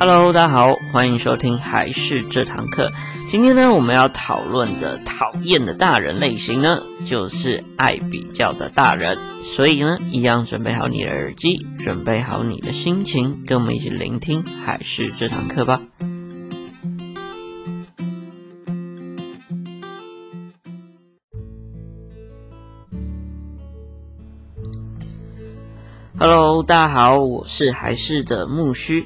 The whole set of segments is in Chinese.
Hello，大家好，欢迎收听还是这堂课。今天呢，我们要讨论的讨厌的大人类型呢，就是爱比较的大人。所以呢，一样准备好你的耳机，准备好你的心情，跟我们一起聆听还是这堂课吧。Hello，大家好，我是还是的木须。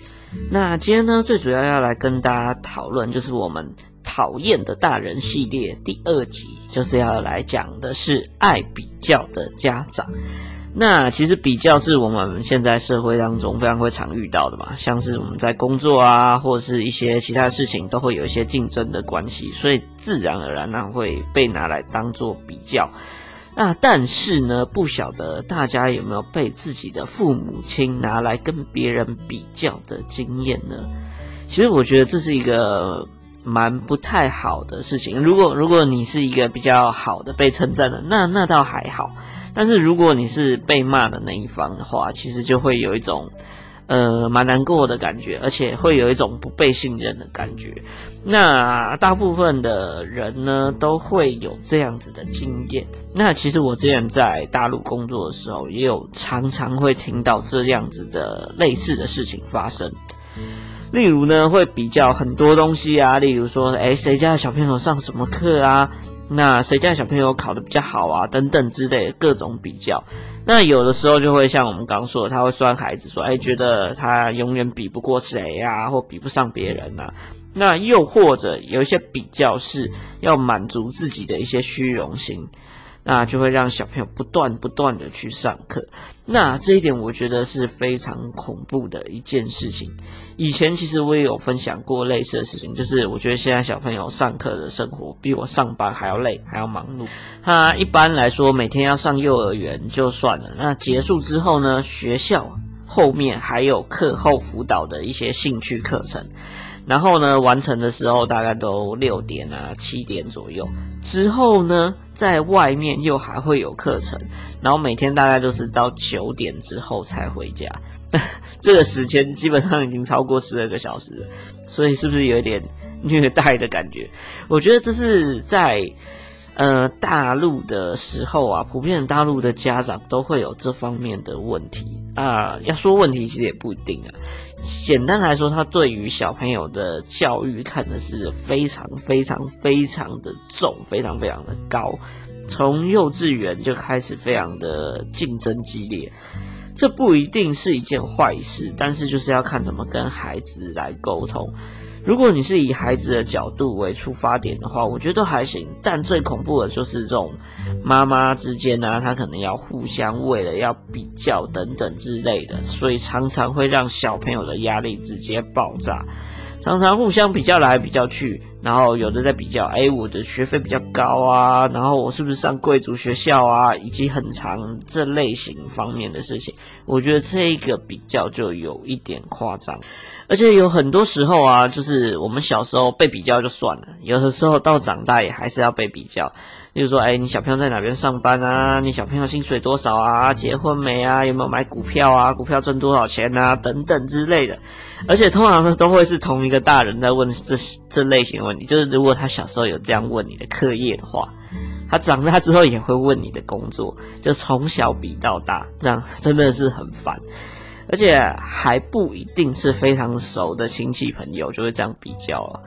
那今天呢，最主要要来跟大家讨论，就是我们讨厌的大人系列第二集，就是要来讲的是爱比较的家长。那其实比较是我们现在社会当中非常会常遇到的嘛，像是我们在工作啊，或是一些其他事情，都会有一些竞争的关系，所以自然而然那会被拿来当做比较。那但是呢，不晓得大家有没有被自己的父母亲拿来跟别人比较的经验呢？其实我觉得这是一个蛮不太好的事情。如果如果你是一个比较好的被称赞的，那那倒还好。但是如果你是被骂的那一方的话，其实就会有一种。呃，蛮难过的感觉，而且会有一种不被信任的感觉。那大部分的人呢，都会有这样子的经验。那其实我之前在大陆工作的时候，也有常常会听到这样子的类似的事情发生。例如呢，会比较很多东西啊，例如说，诶，谁家的小朋友上什么课啊？那谁家小朋友考得比较好啊？等等之类的各种比较。那有的时候就会像我们刚刚说的，他会酸孩子说：“哎，觉得他永远比不过谁啊，或比不上别人啊。”那又或者有一些比较是要满足自己的一些虚荣心。那就会让小朋友不断不断的去上课，那这一点我觉得是非常恐怖的一件事情。以前其实我也有分享过类似的事情，就是我觉得现在小朋友上课的生活比我上班还要累，还要忙碌。他一般来说每天要上幼儿园就算了，那结束之后呢，学校后面还有课后辅导的一些兴趣课程。然后呢，完成的时候大概都六点啊、七点左右。之后呢，在外面又还会有课程，然后每天大概都是到九点之后才回家。这个时间基本上已经超过十二个小时了，所以是不是有点虐待的感觉？我觉得这是在。呃，大陆的时候啊，普遍大陆的家长都会有这方面的问题啊。要说问题，其实也不一定啊。简单来说，他对于小朋友的教育看的是非常非常非常的重，非常非常的高。从幼稚园就开始非常的竞争激烈，这不一定是一件坏事，但是就是要看怎么跟孩子来沟通。如果你是以孩子的角度为出发点的话，我觉得还行。但最恐怖的就是这种妈妈之间呢、啊，她可能要互相为了要比较等等之类的，所以常常会让小朋友的压力直接爆炸。常常互相比较来比较去，然后有的在比较，哎，我的学费比较高啊，然后我是不是上贵族学校啊，以及很长这类型方面的事情，我觉得这一个比较就有一点夸张。而且有很多时候啊，就是我们小时候被比较就算了，有的时候到长大也还是要被比较。例如说，哎，你小朋友在哪边上班啊？你小朋友薪水多少啊？结婚没啊？有没有买股票啊？股票挣多少钱啊？等等之类的。而且通常呢，都会是同一个大人在问这这类型的问题。就是如果他小时候有这样问你的课业的话，他长大之后也会问你的工作，就从小比到大，这样真的是很烦。而且还不一定是非常熟的亲戚朋友就会这样比较啊，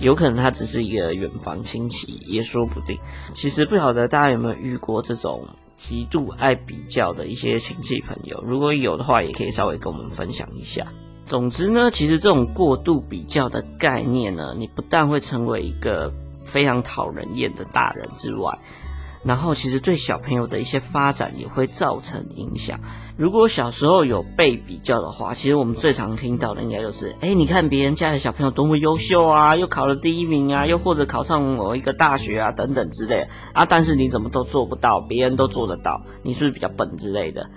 有可能他只是一个远房亲戚也说不定。其实不晓得大家有没有遇过这种极度爱比较的一些亲戚朋友，如果有的话，也可以稍微跟我们分享一下。总之呢，其实这种过度比较的概念呢，你不但会成为一个非常讨人厌的大人之外，然后其实对小朋友的一些发展也会造成影响。如果小时候有被比较的话，其实我们最常听到的应该就是，哎，你看别人家的小朋友多么优秀啊，又考了第一名啊，又或者考上某一个大学啊，等等之类啊，但是你怎么都做不到，别人都做得到，你是不是比较笨之类的？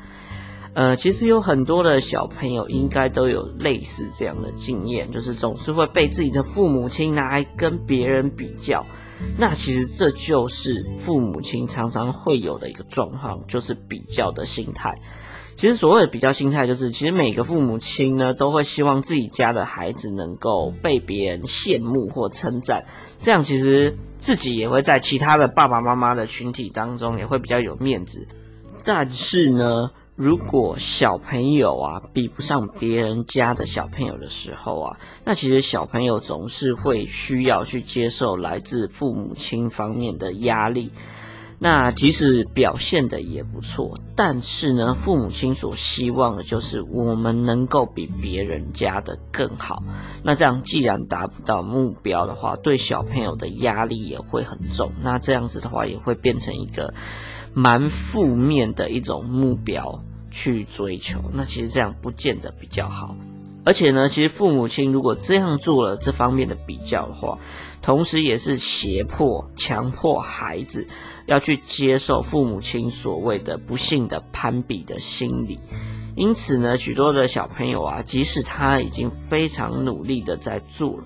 呃，其实有很多的小朋友应该都有类似这样的经验，就是总是会被自己的父母亲拿来跟别人比较。那其实这就是父母亲常常会有的一个状况，就是比较的心态。其实所谓的比较心态，就是其实每个父母亲呢，都会希望自己家的孩子能够被别人羡慕或称赞，这样其实自己也会在其他的爸爸妈妈的群体当中也会比较有面子。但是呢，如果小朋友啊比不上别人家的小朋友的时候啊，那其实小朋友总是会需要去接受来自父母亲方面的压力。那即使表现的也不错，但是呢，父母亲所希望的就是我们能够比别人家的更好。那这样既然达不到目标的话，对小朋友的压力也会很重。那这样子的话，也会变成一个蛮负面的一种目标去追求。那其实这样不见得比较好。而且呢，其实父母亲如果这样做了这方面的比较的话，同时也是胁迫、强迫孩子。要去接受父母亲所谓的不幸的攀比的心理，因此呢，许多的小朋友啊，即使他已经非常努力的在做了，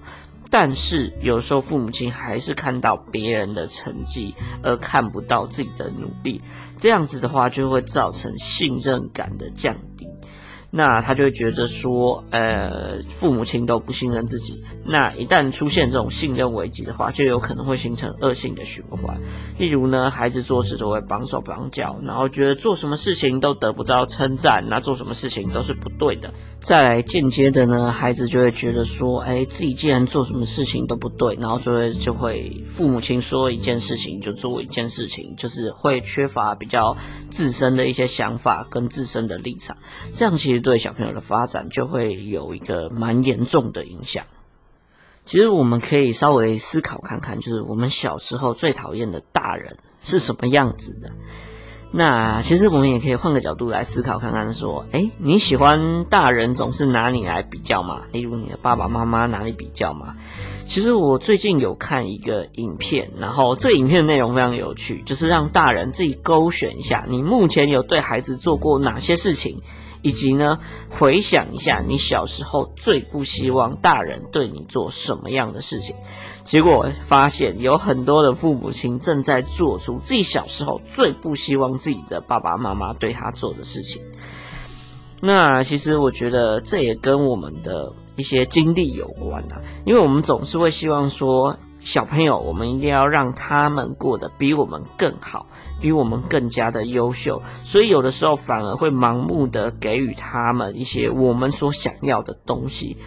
但是有时候父母亲还是看到别人的成绩，而看不到自己的努力，这样子的话就会造成信任感的降低。那他就会觉得说，呃，父母亲都不信任自己。那一旦出现这种信任危机的话，就有可能会形成恶性的循环。例如呢，孩子做事都会绑手绑脚，然后觉得做什么事情都得不到称赞，那做什么事情都是不对的。再来间接的呢，孩子就会觉得说，哎，自己既然做什么事情都不对，然后就会就会父母亲说一件事情就做一件事情，就是会缺乏比较自身的一些想法跟自身的立场。这样其实。对小朋友的发展就会有一个蛮严重的影响。其实我们可以稍微思考看看，就是我们小时候最讨厌的大人是什么样子的。那其实我们也可以换个角度来思考看看，说，诶，你喜欢大人总是拿你来比较吗？例如你的爸爸妈妈拿你比较吗？其实我最近有看一个影片，然后这影片的内容非常有趣，就是让大人自己勾选一下，你目前有对孩子做过哪些事情。以及呢，回想一下你小时候最不希望大人对你做什么样的事情，结果发现有很多的父母亲正在做出自己小时候最不希望自己的爸爸妈妈对他做的事情。那其实我觉得这也跟我们的一些经历有关啊，因为我们总是会希望说，小朋友我们一定要让他们过得比我们更好。比我们更加的优秀，所以有的时候反而会盲目的给予他们一些我们所想要的东西。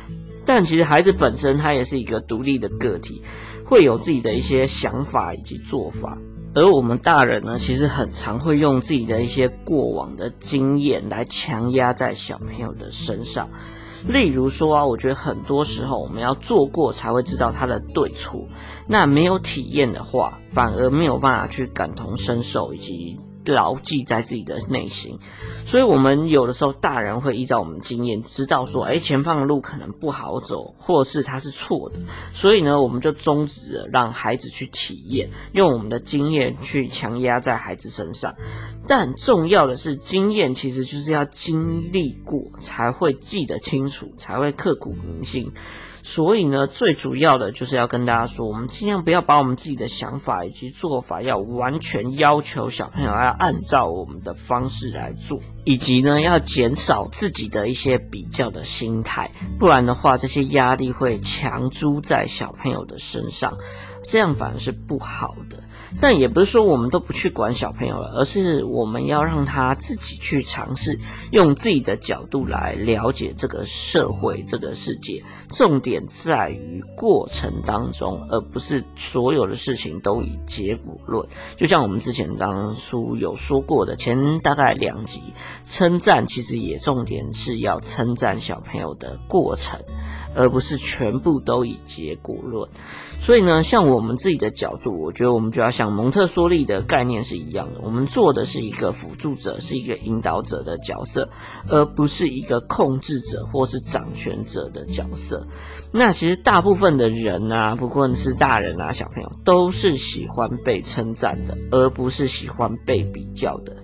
但其实孩子本身他也是一个独立的个体，会有自己的一些想法以及做法。而我们大人呢，其实很常会用自己的一些过往的经验来强压在小朋友的身上。例如说啊，我觉得很多时候我们要做过才会知道它的对错，那没有体验的话，反而没有办法去感同身受以及。牢记在自己的内心，所以我们有的时候大人会依照我们经验，知道说，哎，前方的路可能不好走，或是它是错的，所以呢，我们就终止了让孩子去体验，用我们的经验去强压在孩子身上。但重要的是，经验其实就是要经历过才会记得清楚，才会刻骨铭心。所以呢，最主要的就是要跟大家说，我们尽量不要把我们自己的想法以及做法，要完全要求小朋友要按照我们的方式来做，以及呢，要减少自己的一些比较的心态，不然的话，这些压力会强租在小朋友的身上，这样反而是不好的。但也不是说我们都不去管小朋友了，而是我们要让他自己去尝试，用自己的角度来了解这个社会、这个世界。重点在于过程当中，而不是所有的事情都以结果论。就像我们之前当初有说过的，前大概两集，称赞其实也重点是要称赞小朋友的过程。而不是全部都以结果论，所以呢，像我们自己的角度，我觉得我们就要像蒙特梭利的概念是一样的，我们做的是一个辅助者，是一个引导者的角色，而不是一个控制者或是掌权者的角色。那其实大部分的人啊，不管是大人啊、小朋友，都是喜欢被称赞的，而不是喜欢被比较的。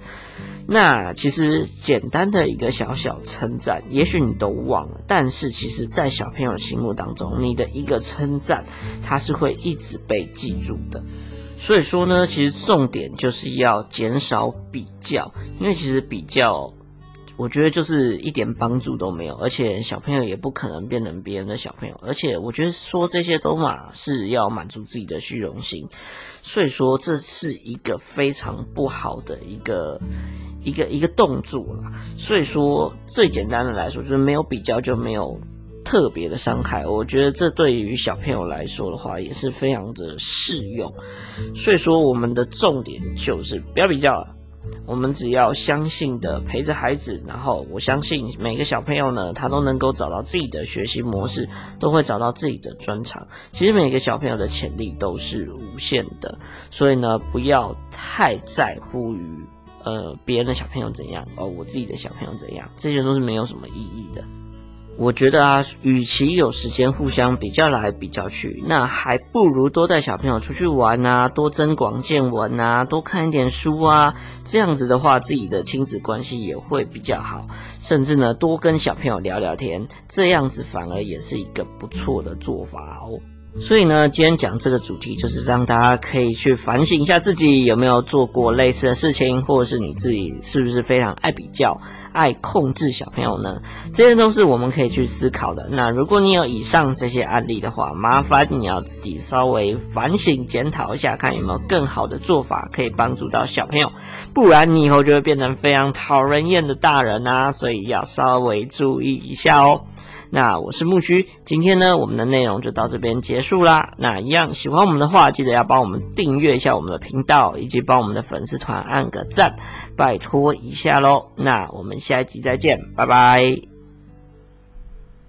那其实简单的一个小小称赞，也许你都忘了，但是其实，在小朋友心目当中，你的一个称赞，它是会一直被记住的。所以说呢，其实重点就是要减少比较，因为其实比较我觉得就是一点帮助都没有，而且小朋友也不可能变成别人的小朋友，而且我觉得说这些都嘛是要满足自己的虚荣心，所以说这是一个非常不好的一个一个一个动作啦。所以说最简单的来说，就是没有比较就没有特别的伤害。我觉得这对于小朋友来说的话，也是非常的适用。所以说我们的重点就是不要比较了。我们只要相信的陪着孩子，然后我相信每个小朋友呢，他都能够找到自己的学习模式，都会找到自己的专长。其实每个小朋友的潜力都是无限的，所以呢，不要太在乎于呃别人的小朋友怎样，哦，我自己的小朋友怎样，这些都是没有什么意义的。我觉得啊，与其有时间互相比较来比较去，那还不如多带小朋友出去玩啊，多增广见闻啊，多看一点书啊，这样子的话，自己的亲子关系也会比较好。甚至呢，多跟小朋友聊聊天，这样子反而也是一个不错的做法哦。所以呢，今天讲这个主题，就是让大家可以去反省一下自己有没有做过类似的事情，或者是你自己是不是非常爱比较。爱控制小朋友呢？这些都是我们可以去思考的。那如果你有以上这些案例的话，麻烦你要自己稍微反省检讨一下，看有没有更好的做法可以帮助到小朋友。不然你以后就会变成非常讨人厌的大人啊！所以要稍微注意一下哦。那我是木须，今天呢，我们的内容就到这边结束啦。那一样喜欢我们的话，记得要帮我们订阅一下我们的频道，以及帮我们的粉丝团按个赞，拜托一下喽。那我们下一集再见，拜拜。